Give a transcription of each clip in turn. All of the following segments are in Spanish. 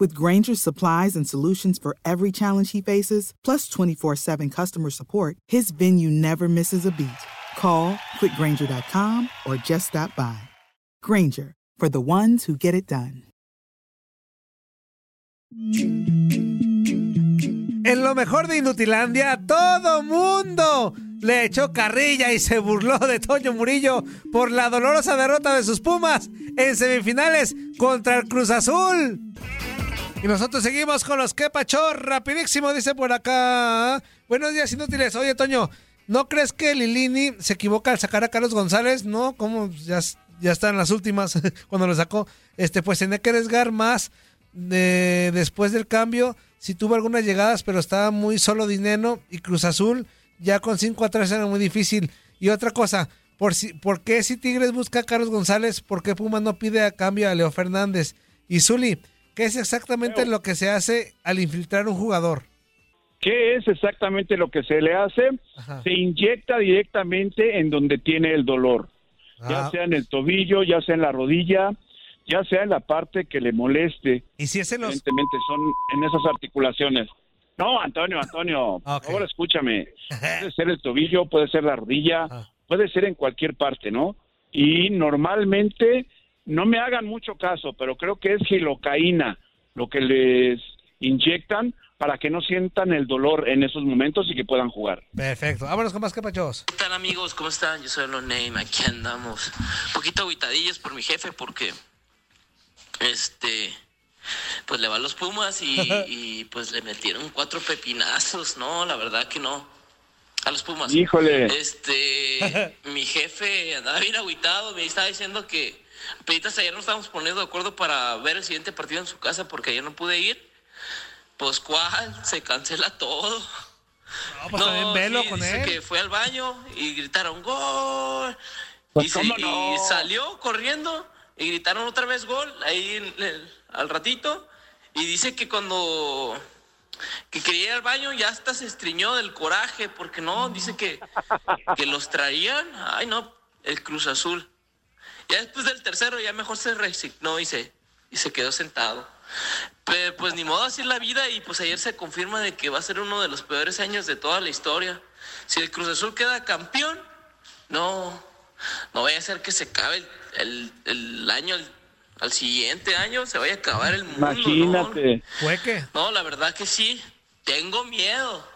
With Granger's supplies and solutions for every challenge he faces, plus 24 7 customer support, his venue never misses a beat. Call quickgranger.com or just stop by. Granger, for the ones who get it done. En lo mejor de Inutilandia, todo mundo le echó carrilla y se burló de Toño Murillo por la dolorosa derrota de sus Pumas en semifinales contra el Cruz Azul. Y nosotros seguimos con los que pachó, rapidísimo, dice por acá. Buenos días, inútiles. Oye, Toño, ¿no crees que Lilini se equivoca al sacar a Carlos González? No, como ya, ya está en las últimas cuando lo sacó. Este, pues tenía que arriesgar más de, después del cambio. Si tuvo algunas llegadas, pero estaba muy solo Dineno y Cruz Azul, ya con 5 atrás era muy difícil. Y otra cosa, ¿por, si, ¿por qué si Tigres busca a Carlos González? ¿Por qué Puma no pide a cambio a Leo Fernández? Y Zuli, ¿qué es exactamente lo que se hace al infiltrar un jugador? ¿Qué es exactamente lo que se le hace? Se inyecta directamente en donde tiene el dolor, ya Ah. sea en el tobillo, ya sea en la rodilla, ya sea en la parte que le moleste. Y si es en los... Evidentemente son en esas articulaciones. No, Antonio, Antonio, por favor escúchame. Puede ser el tobillo, puede ser la rodilla, puede ser en cualquier parte, ¿no? Y normalmente, no me hagan mucho caso, pero creo que es gilocaína lo que les inyectan para que no sientan el dolor en esos momentos y que puedan jugar. Perfecto. Vámonos con más que pachos. ¿Qué tal amigos? ¿Cómo están? Yo soy No Name, aquí andamos. Un poquito aguitadillos por mi jefe porque, este, pues le va a los Pumas y, y, pues le metieron cuatro pepinazos, ¿no? La verdad que no. A los Pumas. Híjole. Este, mi jefe andaba bien aguitado, me estaba diciendo que, peditas ayer nos estábamos poniendo de acuerdo para ver el siguiente partido en su casa porque ayer no pude ir. Pues cuál, se cancela todo. No, pues también velo con dice él. que fue al baño y gritaron gol. Pues, y, salió corriendo y gritaron otra vez gol ahí en el- al ratito. Y dice que cuando que quería ir al baño ya hasta se estriñó del coraje porque no, dice que, que los traían. Ay, no, el Cruz Azul. Ya después del tercero ya mejor se resignó y se, y se quedó sentado. Pero pues ni modo así es la vida y pues ayer se confirma de que va a ser uno de los peores años de toda la historia. Si el Cruz Azul queda campeón, no, no vaya a ser que se acabe el, el- el año, el- al siguiente año se vaya a acabar el mundo. Imagínate. ¿Fue qué? No, la verdad que sí, tengo miedo,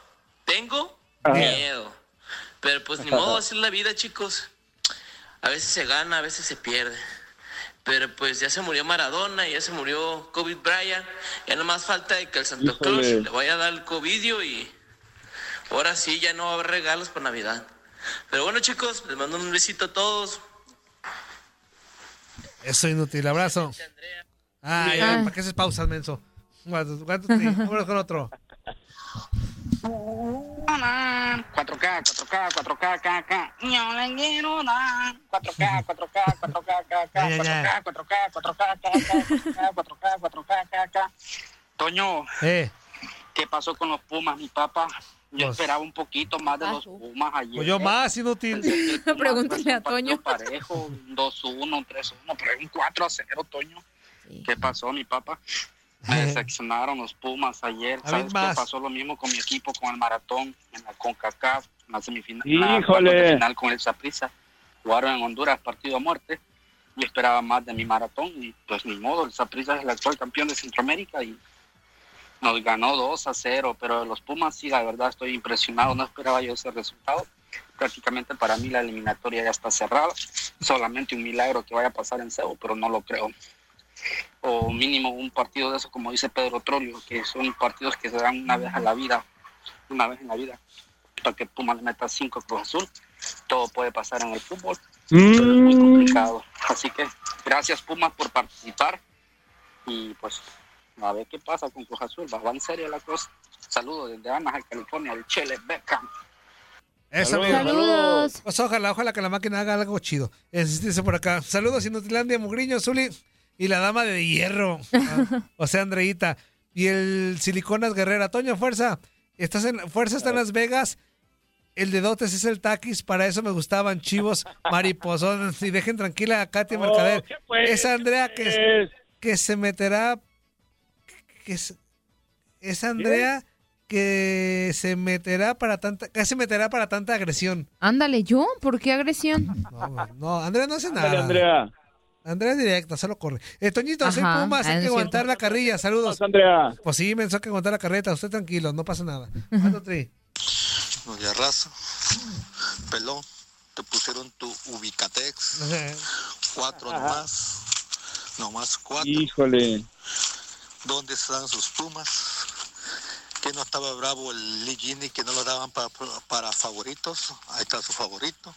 tengo Ah. miedo. Pero pues ni modo así es la vida, chicos. A veces se gana, a veces se pierde. Pero pues ya se murió Maradona, ya se murió Kobe Bryant. Ya nomás falta de que el Santo. Claus le vaya a dar el covidio y ahora sí ya no va a haber regalos por Navidad. Pero bueno, chicos, les mando un besito a todos. Eso inútil, abrazo. Ah, ya, ¿para qué haces pausas, menso? Guárdate, con otro. 4K, 4K, 4K, K, K. Yo le quiero dar 4K, 4K, 4K, K, K, Ya, ya, ya. 4K, 4K, 4K, K, K, 4K, 4K, K, K. Toño, Eh, ¿qué pasó con los Pumas, mi papá? Yo Pues- esperaba un poquito más de Ah, los. Pumas ayer. Pues yo más, inútil. Pregúntale a Toño. parejo, un 2-1, un 3-1, pero un 4-0, Toño. Sí. ¿Qué pasó, mi papá? Me decepcionaron los Pumas ayer. A ¿Sabes qué pasó lo mismo con mi equipo, con el Maratón, en la CONCACAF, en la semifinal, Híjole. la final con el Saprissa? Jugaron en Honduras, partido a muerte. Yo esperaba más de mi Maratón y pues ni modo, el Saprissa es el actual campeón de Centroamérica y nos ganó 2 a 0, pero los Pumas sí, la verdad estoy impresionado, no esperaba yo ese resultado. Prácticamente para mí la eliminatoria ya está cerrada, solamente un milagro que vaya a pasar en Cebu, pero no lo creo. O mínimo un partido de eso, como dice Pedro Trolio, que son partidos que se dan una vez a la vida, una vez en la vida, para que Pumas le meta 5 Cruz Azul. Todo puede pasar en el fútbol, pero es muy Mm, complicado. Así que gracias Pumas por participar y pues a ver qué pasa con Cruz Azul. Va en serio la cosa. Saludos desde Anaheim, California, el Chele Beckham. Eso, Saludos. amigo. Saludos. Pues ojalá, ojalá que la máquina haga algo chido. Insistirse por acá. Saludos, Inutilandia, Mugriño, Zuli y la dama de hierro. Ah, o sea, Andreita. Y el Siliconas Guerrera. Toño, fuerza. Estás en, fuerza está en Las Vegas. El de dotes es el taquis. Para eso me gustaban chivos, mariposones. Y dejen tranquila a Katy Oh, Mercader. ¿qué fue? Es Andrea ¿Qué que, es? que se meterá. Que es, es Andrea que se meterá para tanta. Que se meterá para tanta agresión. Ándale, ¿yo? ¿Por qué agresión? No, no, Andrea no hace Ándale, nada. Andrea. Andrea es directa, solo corre. Eh, Toñito, soy Ajá, Pumas, ah, hay es que cierto. aguantar la carrilla. Saludos. Andrea. Pues sí, me hay que aguantar la carreta. Usted tranquilo, no pasa nada. Ando, Tri. Oye, raza, pelón, te pusieron tu Ubicatex, cuatro nomás, nomás cuatro. Híjole. ¿Dónde están sus pumas? Que no estaba bravo el Lee Gini, que no lo daban para, para favoritos. Ahí está su favorito.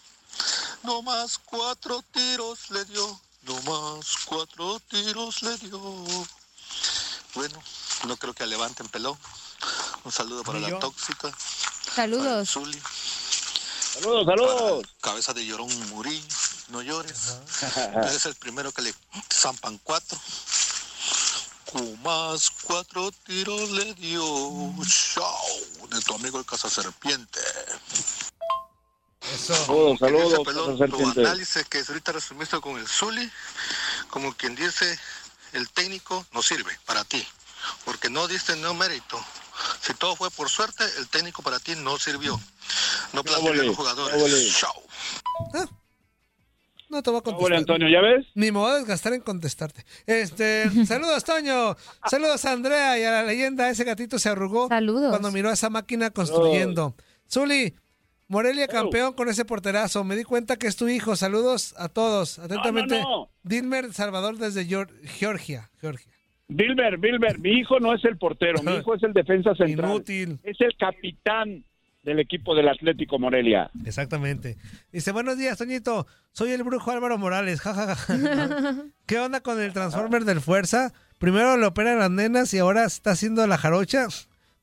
No más cuatro tiros le dio. No más cuatro tiros le dio. Bueno, no creo que levanten pelón. Un saludo para la tóxica. Saludos. Zuli, Saludos, saludos. para cabeza de llorón Murillo. No llores. Es el primero que le zampan cuatro. Más cuatro tiros le dio. Chao. De tu amigo el cazaserpiente. Eso. Saludos, dice, saludos. tu análisis que ahorita resumiste con el Zuli, como quien dice, el técnico no sirve para ti, porque no diste no mérito. Si todo fue por suerte, el técnico para ti no sirvió. No planteó Óvole, los jugadores. Chao. No te voy a Hola, contestar. Antonio, ¿ya ves? Ni me voy a desgastar en contestarte. Este, saludos, Toño. Saludos a Andrea y a la leyenda. Ese gatito se arrugó Saludos. cuando miró a esa máquina construyendo. Zuli, Morelia campeón con ese porterazo. Me di cuenta que es tu hijo. Saludos a todos. Atentamente, no, no. Dilmer Salvador desde Geor- Georgia. Georgia. Bilber, Bilber, mi hijo no es el portero, mi hijo es el defensa central. Inútil. Es el capitán del equipo del Atlético Morelia. Exactamente. Dice, buenos días, Toñito. Soy el brujo Álvaro Morales. Ja, ja, ja. ¿Qué onda con el Transformer del Fuerza? Primero le operan las nenas y ahora está haciendo la jarocha.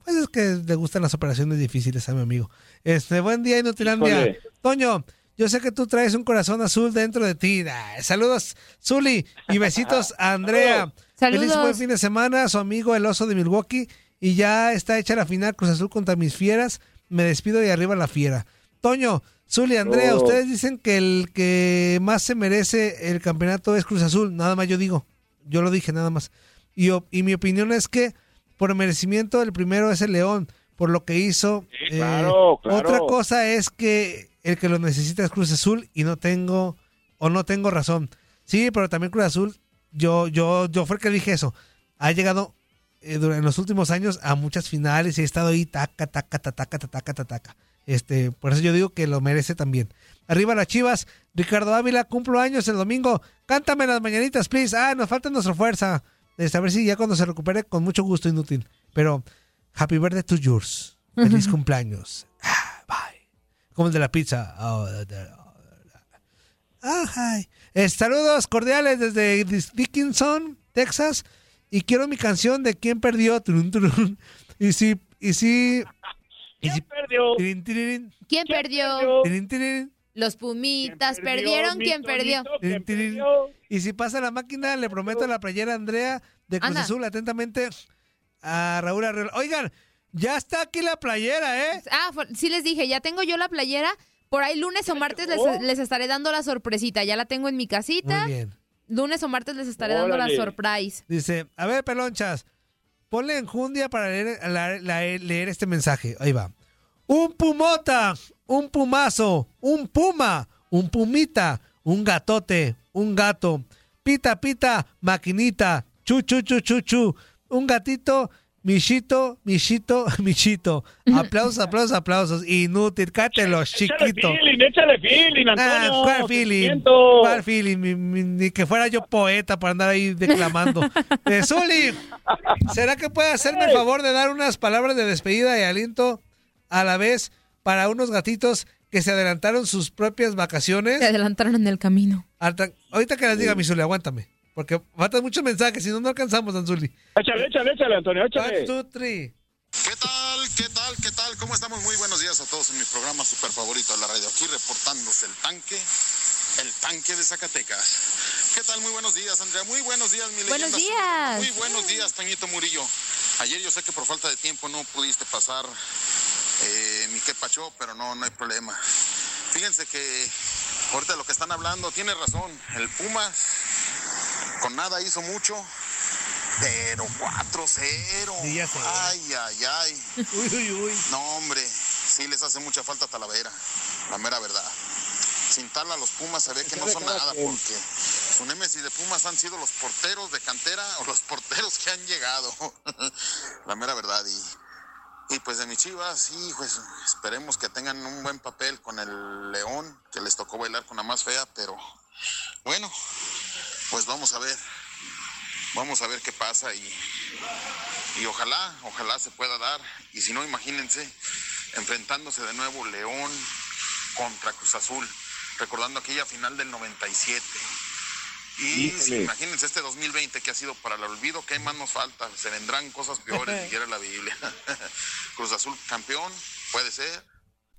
Pues es que le gustan las operaciones difíciles a mi amigo. Este, buen día, Inutilandia. Híjole. Toño, yo sé que tú traes un corazón azul dentro de ti. Ah, Saludos, Zuli, y besitos a Andrea. Saludos. Feliz buen fin de semana, su amigo el oso de Milwaukee. Y ya está hecha la final Cruz Azul contra mis fieras. Me despido y arriba la fiera. Toño, Zuli, Andrea, Oh. ustedes dicen que el que más se merece el campeonato es Cruz Azul. Nada más yo digo. Yo lo dije, nada más. Y mi opinión es que por merecimiento el primero es el León, por lo que hizo. Sí, claro, claro. Otra cosa es que el que lo necesita es Cruz Azul y no tengo o no tengo razón. Sí, pero también Cruz Azul, yo, yo, yo fue el que dije eso. Ha llegado eh, durante los últimos años a muchas finales y ha estado ahí taca, taca, taca, taca, taca, taca, taca. Este, por eso yo digo que lo merece también. Arriba las Chivas, Ricardo Ávila, cumplo años el domingo. Cántame las mañanitas, please. Ah, nos falta nuestra fuerza. Este, a ver si ya cuando se recupere, con mucho gusto, inútil. Pero, happy birthday to yours. Feliz cumpleaños. Ah, bye. Como el de la pizza. Oh, oh. Ah, hi. Eh, saludos cordiales desde Dickinson, Texas. Y quiero mi canción de ¿Quién perdió? Turun, turun. Y si, y si, y si, ¿Quién perdió? tirin, tirin, ¿Quién ¿Quién perdió? tirin. Los Pumitas perdieron. mi ¿Quién perdió? ¿Quién perdió? Y si pasa la máquina, le prometo la playera a Andrea de Cruz Anda. Azul. Atentamente a Raúl Arreola. Oigan, Ya está aquí la playera, ¿eh? Ah, sí les dije, ya tengo yo la playera. Por ahí lunes o martes les, les estaré dando la sorpresita. Ya la tengo en mi casita. Muy bien. Lunes o martes les estaré dando la surprise. Dice, a ver, pelonchas, ponle enjundia para leer, la- la- leer este mensaje. Ahí va. Un pumota, un pumazo, un puma, un pumita, un gatote, un gato, pita, pita, maquinita, chu, chu, chu, chu, chu, un gatito, michito, michito, michito. Aplausos, aplausos, aplausos. Inútil, cátelos, chiquito. feeling, échale feeling, Antonio. Ah, ¿Cuál feeling? Ni que fuera yo poeta para andar ahí declamando. Eh, Zuli, ¿será que puede hacerme el favor de dar unas palabras de despedida y aliento a la vez para unos gatitos que se adelantaron sus propias vacaciones? Se adelantaron en el camino. Alta- ahorita que les diga, mi Zuli, aguántame. Porque faltan muchos mensajes, si no, no alcanzamos, Don Zuli. Échale, échale, échale, Antonio, échale. One, two, three. ¿Qué tal? ¿Qué tal? ¿Qué tal? ¿Cómo estamos? Muy buenos días a todos en mi programa super favorito de la radio. Aquí reportándose el tanque, el tanque de Zacatecas. ¿Qué tal? Muy buenos días, Andrea. Muy buenos días, mi Buenos leyenda días. Muy buenos días, Toñito Murillo. Ayer yo sé que por falta de tiempo no pudiste pasar eh, mi que pacho, pero no, no hay problema. Fíjense que ahorita lo que están hablando tiene razón. El Pumas con nada hizo mucho, pero 4-0. Sí, ya sé. Ay, ay, ay. Uy, uy, uy. No, hombre, sí les hace mucha falta Talavera, la mera verdad. Sin tal a los Pumas se ve que no son nada porque su némesis de Pumas han sido los porteros de cantera o los porteros que han llegado. la mera verdad. Y, y pues de mis chivas, sí, pues esperemos que tengan un buen papel con el León, que les tocó bailar con la más fea, pero bueno, pues vamos a ver. Vamos a ver qué pasa y, y ojalá, ojalá se pueda dar. Y si no, imagínense, enfrentándose de nuevo León contra Cruz Azul, recordando aquella final del 97. Y Híjole. imagínense este 2020 que ha sido para el olvido, ¿qué más nos falta? Se vendrán cosas peores, dijera la Biblia. Cruz Azul campeón, puede ser.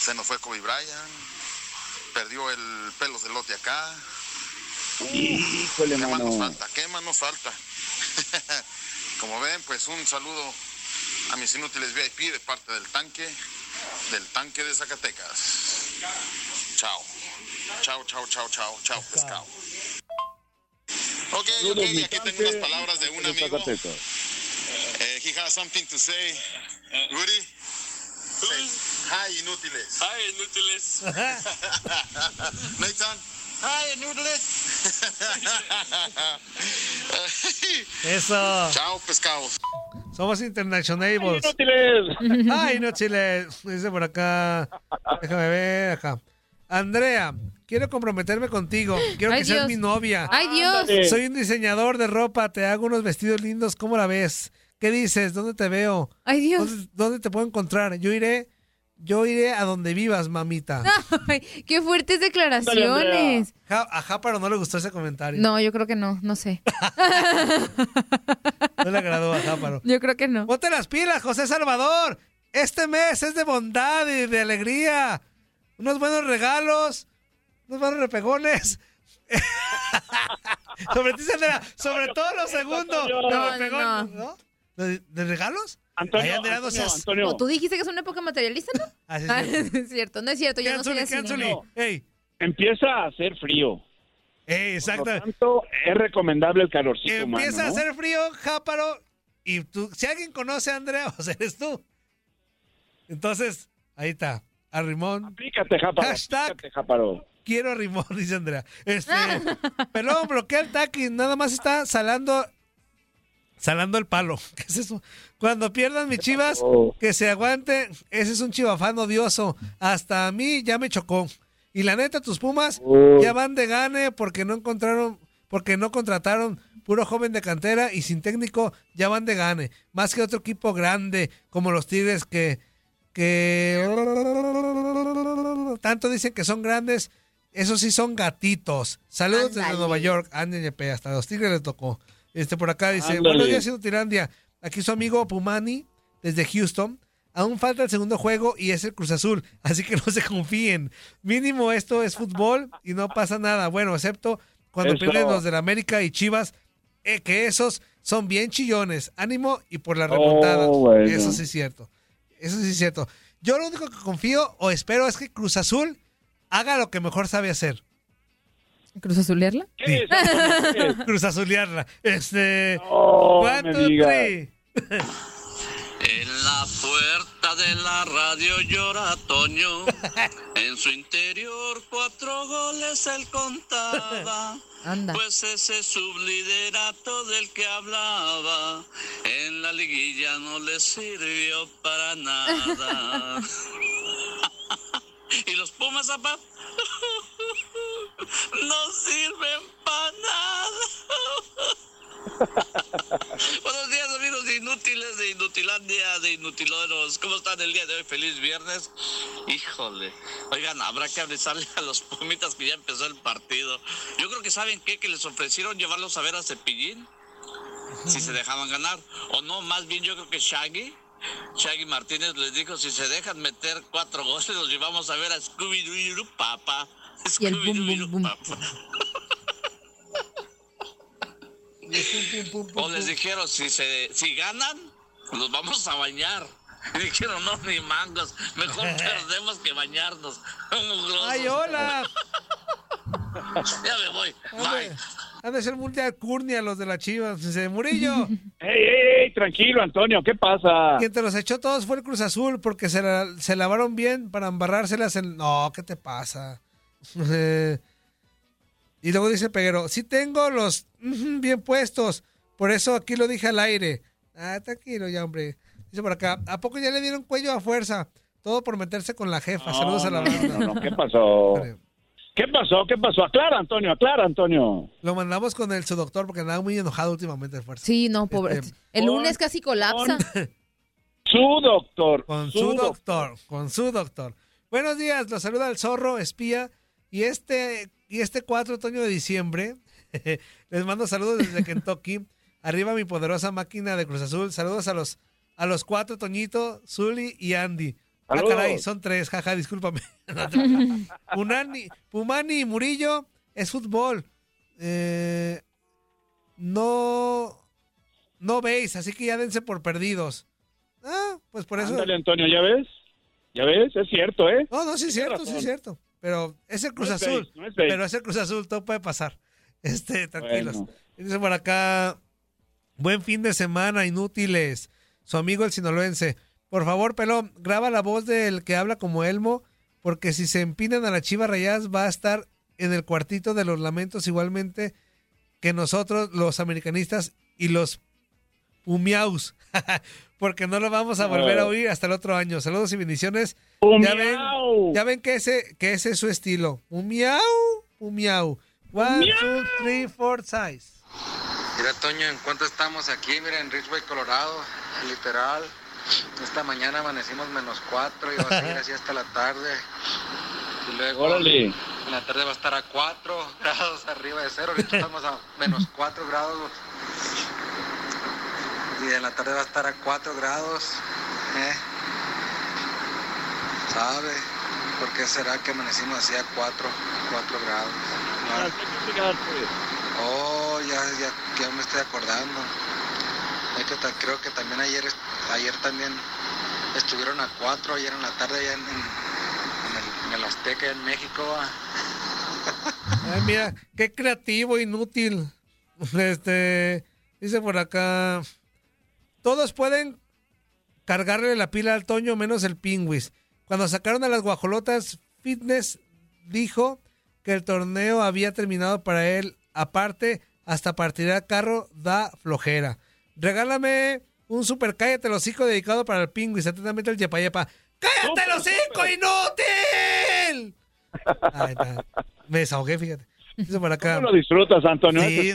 Se nos fue Kobe Bryant, perdió el pelos de lote acá. Híjole, ¿Qué más nos mano. falta? ¿Qué más nos falta? Como ven, pues un saludo a mis inútiles VIP de parte del tanque, del tanque de Zacatecas. Chao. Chao, chao, chao, chao, chao, pescado. Ok, ok, y aquí tengo unas palabras de un amigo. Eh, he has something to say. Rudy. Say, hi, inútiles. Ay, inútiles. Nathan. Hi, inútiles. Eso. Chao, pescados. Somos internationables. Inútiles. Ay, no chiles. Dice por acá. Déjame ver acá. Andrea, quiero comprometerme contigo. Quiero Ay, que seas mi novia. Ay, Dios. Soy un diseñador de ropa. Te hago unos vestidos lindos. ¿Cómo la ves? ¿Qué dices? ¿Dónde te veo? Ay, Dios. ¿Dónde, dónde te puedo encontrar? Yo iré. Yo iré a donde vivas, mamita. Ay, qué fuertes declaraciones. Ja- a Jáparo no le gustó ese comentario. No, yo creo que no, no sé. No le agradó a Jáparo. Yo creo que no. Ponte las pilas, José Salvador. Este mes es de bondad y de alegría. Unos buenos regalos, unos buenos repegones. sobre ti, Sandra, sobre todo los segundos. No, no, repegones, no. ¿no? ¿De, de regalos? Antonio, Antonio, seas- Antonio. No, tú dijiste que es una época materialista, ¿no? Ah, sí, Ah, sí. es cierto, no es cierto, yo no soy así. no. Ey, Empieza a hacer frío. exacto. Por lo tanto, es recomendable el calorcito Empieza humano, a hacer frío, Jáparo. Y tú, si alguien conoce a Andrea, pues eres tú. Entonces, ahí está. A Rimón. Aplícate, Jáparo. Hashtag. aplícate, Jáparo. Quiero a Rimón, dice Andrea. Este, pelón, bloquea el taqui. Nada más está salando. Salando el palo. ¿Qué es eso? Cuando pierdan mis chivas, Oh. que se aguante. Ese es un chivafán odioso. Hasta a mí ya me chocó. Y la neta, tus pumas Oh. ya van de gane porque no encontraron, porque no contrataron puro joven de cantera y sin técnico ya van de gane. Más que otro equipo grande como los Tigres que, que tanto dicen que son grandes, esos sí son gatitos. Saludos desde. Nueva York. Ándale, pe, hasta los Tigres le tocó. Este por acá dice, Ándale. buenos días, Inutilandia. Aquí su amigo Pumani desde Houston. Aún falta el segundo juego y es el Cruz Azul, así que no se confíen. Mínimo esto es fútbol y no pasa nada. Bueno, excepto cuando Eso. pierden los del América y Chivas, eh, que esos son bien chillones. Ánimo y por la Oh, remontada. bueno. Eso sí es cierto. Eso sí es cierto. Yo lo único que confío o espero es que Cruz Azul haga lo que mejor sabe hacer. ¿Cruz Azulearla? ¿Qué es? ¿Qué es? Cruz Azulearla. Este. No one, me two, digas. three. En la puerta de la radio llora Toño. En su interior cuatro goles él contaba. Anda. Pues ese subliderato del que hablaba en la liguilla no le sirvió para nada. y los Pumas, apa, no sirven para nada. Buenos días, amigos de inútiles, de Inutilandia, de Inutiloros. ¿Cómo están el día de hoy? Feliz viernes. Híjole. Oigan, habrá que avisarle a los pumitas que ya empezó el partido. Yo creo que saben qué, que les ofrecieron llevarlos a ver a Cepillín. Si se dejaban ganar. O no, más bien yo creo que Shaggy. Shaggy Martínez les dijo, si se dejan meter cuatro goles, los llevamos a ver a Scooby-Doo Papa. Y el bum, bum, bum. Papa. O les dijeron, si se si ganan, los vamos a bañar. Y dijeron, no, ni mangos, mejor perdemos que bañarnos. ¡Ay, hola! Ya me voy. Bye. Han de ser de alcurnia los de la Chivas. Dice, Murillo, ¡Ey, ey, ey! Tranquilo, Antonio, ¿qué pasa? quien te los echó todos fue el Cruz Azul porque se, la- se lavaron bien para embarrárselas en... No, ¿qué te pasa? Y luego dice Peguero, sí tengo los bien puestos, por eso aquí lo dije al aire. Ah, tranquilo ya, hombre. Dice por acá, ¿a poco ya le dieron cuello a fuerza? Todo por meterse con la jefa. Saludos a la no, banda. no, no, ¿qué pasó? ¿Qué pasó? ¿Qué pasó? Aclara, Antonio, aclara, Antonio. Lo mandamos con el su doctor porque andaba muy enojado últimamente de fuerza. Sí, no, pobre. Este, el con- lunes casi colapsa. Su doctor. Con su doctor, con su doctor. Buenos días, los saluda el zorro, espía. Y este, y este 4 de otoño de diciembre, les mando saludos desde Kentucky. Arriba mi poderosa máquina de Cruz Azul. Saludos a los, a los cuatro, Toñito, Zully y Andy. Ah, caray, son tres, jaja, discúlpame. Punani, Pumani y Murillo es fútbol. Eh, no, no veis, así que ya dense por perdidos. Ah, pues por eso. Ándale, Antonio, ¿ya ves? ¿Ya ves? Es cierto, ¿eh? No, no, sí es cierto, sí es cierto. Pero es el Cruz No es Azul. base, no es base. pero es el Cruz Azul, todo puede pasar. Este, tranquilos. Bueno. Dice por acá, buen fin de semana, inútiles. Su amigo el sinaloense. Por favor, pelón, graba la voz del que habla como Elmo, porque si se empinan a la chiva rayadas va a estar en el cuartito de los lamentos igualmente que nosotros, los americanistas y los Umiaus, porque no lo vamos a volver a oír hasta el otro año. Saludos y bendiciones. Ya ven, Umiau. ya ven que ese, que ese es su estilo. Un miau, un miau. One, two, three, four, size. Mira, Toño, ¿en cuánto estamos aquí? Mira, en Ridgeway, Colorado, literal. Esta mañana amanecimos menos cuatro y va a seguir así hasta la tarde. Y luego Órale. en la tarde va a estar a 4 grados arriba de cero. Ahorita estamos a menos 4 grados. Y en la tarde va a estar a 4 grados. ¿eh? ¿Sabe? ¿Por qué será que amanecimos así a 4, 4 grados? ¿No? Oh, ya, ya, ya me estoy acordando. Creo que también ayer, ayer también estuvieron a cuatro, ayer en la tarde allá en, en- el, Azteca en México. va. Ay, mira, qué creativo, inútil. Este, dice por acá, todos pueden cargarle la pila al Toño menos el Pingüis. Cuando sacaron a las guajolotas, Fitness dijo que el torneo había terminado para él. Aparte, hasta partir al carro da flojera. Regálame un super cállate el hocico dedicado para el Pingüis. Atentamente el Yepa Yepa. ¡Cállate el hocico, inútil! Ahí está. Me desahogué, fíjate. Dice por acá. ¿Cómo lo disfrutas, Antonio? Sí.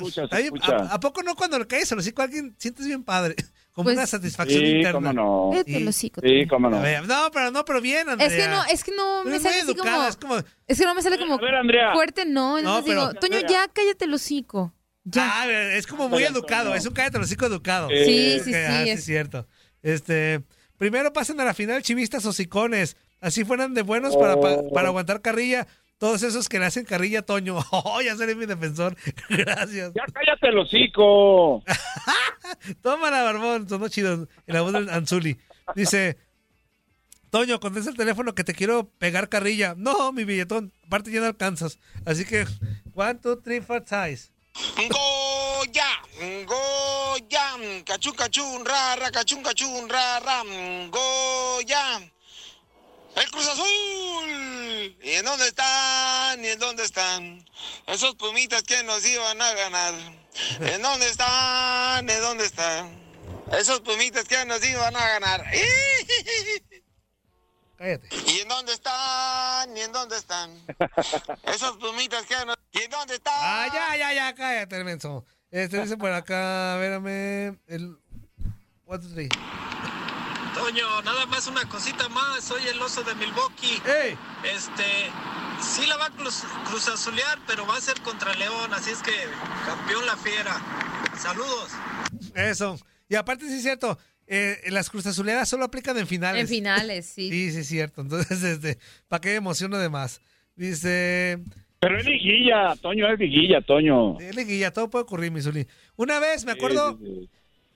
¿a, a poco no cuando le caes el hocico a alguien sientes bien padre? Como Pues- una satisfacción Sí, interna. cómo no. Cállate el hocico, Sí, cómo no. Ver, no, pero no, pero bien, Andrea. Es que no, es que no me sale así educada, como, es como... es que no me sale como A ver, fuerte, no. No, Entonces digo, Toño, ya cállate el hocico. Ya. Ah, es como muy educado, es un cállate el hocico educado. Eh, Sí, sí, Ok, sí, ah, sí, es- cierto. Este, primero pasan a la final chivistas o sicones. Así fueran de buenos para, pa- Oh. para aguantar carrilla. Todos esos que le hacen carrilla a Toño. Oh, ya seré mi defensor. Gracias. Ya cállate el hocico. Tómala, Barbón. Sonó chido. En la voz del Anzuli. Dice, Toño, contesta el teléfono que te quiero pegar carrilla. No, mi billetón. Aparte ya no alcanzas. Así que, one, two, three, four, size. Goya, Goya, cachún, cachún, ra, ra, cachún, cachún, ra, ra, Goya. El Cruz Azul. ¿Y en dónde están? ¿Y en dónde están? Esos pumitas que nos iban a ganar. ¿En dónde están? ¿En dónde están? Esos pumitas que nos iban a ganar. Cállate. ¿Y en dónde están? ¿Y en dónde están? Esos pumitas que. ¿Y en dónde están? Ah, ya, ya, ya, cállate, menso. Este dice por acá, espérame. El. Two, three. Toño, nada más una cosita más. Soy el oso de Milwaukee. ¡Ey! Este, sí la va a cruz, cruzazulear, pero va a ser contra León. Así es que campeón la fiera. Saludos. Eso. Y aparte, sí es cierto. Eh, las cruzazuleadas solo aplican en finales. En finales, sí. Sí, sí es cierto. Entonces, este, ¿para qué emociono de más? Dice. Pero es liguilla, Toño, es liguilla, Toño. eh, Liguilla, todo puede ocurrir, mi Zuli. Una vez, me acuerdo, Sí, sí, sí.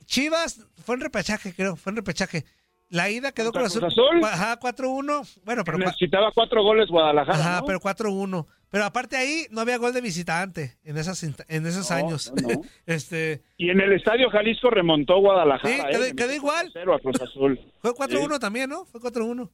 Chivas, fue en repechaje, creo, fue en repechaje. La ida quedó con ¿Contra Azul. Cruz Azul? Ajá, 4-1. Bueno, pero. Necesitaba cuatro goles Guadalajara, Ajá, ¿no? pero 4-1. Pero aparte ahí no había gol de visitante en, esas, en esos No, años. no, este, Y en el Estadio Jalisco remontó Guadalajara. Sí, ¿eh? quedó- Le quedó igual. 4-0 a Cruz Azul. fue 4-1 Sí. también, ¿no? Fue 4-1.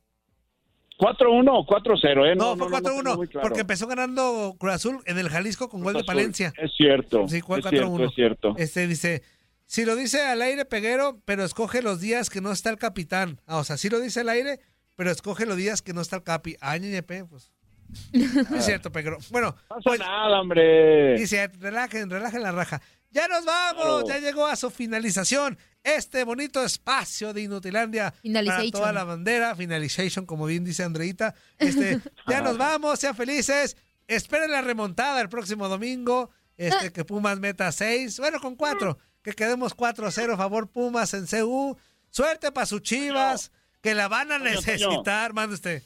4-1 o 4-0, ¿eh? No, no, fue no, no 4-1, tengo muy claro. porque empezó ganando Cruz Azul en el Jalisco con gol de Cruz. Palencia. Es cierto. Sí, fue es cierto, 4-1. es cierto. Este dice, si lo dice al aire Peguero, pero escoge los días que no está el capitán. Ah, o sea, sí lo dice al aire, pero escoge los días que no está el capi. Ah, ñeñepe, pues. No es cierto, Peguero. Bueno, No pasa pues, nada, hombre. dice, relajen, relajen la raja. Ya nos vamos, Claro. ya llegó a su finalización este bonito espacio de Inutilandia para Finalization. toda la bandera, finalization, como bien dice Andreita. Este, ya nos vamos, sean felices. Esperen la remontada el próximo domingo. Este, que Pumas meta 6, bueno, con 4. Que quedemos 4-0 a favor Pumas en CU. Suerte para sus chivas, que la van a necesitar. Mande usted.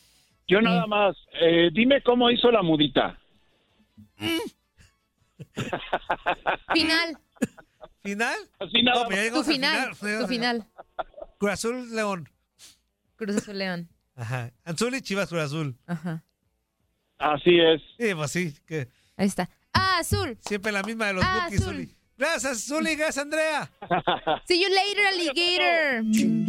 Yo nada más, eh, dime cómo hizo la mudita. Final. ¿Final? Así nada No, pues más. Tu al final. Tu final. Cruz Azul León. Cruz Azul León. Ajá. Anzuli Chivas Cruz Azul. Ajá. Así es. Sí, pues sí, que Ahí está. Azul. siempre la misma de los Ah, bookies, azul. Gracias, Zuli, gracias, Andrea. See you later, alligator.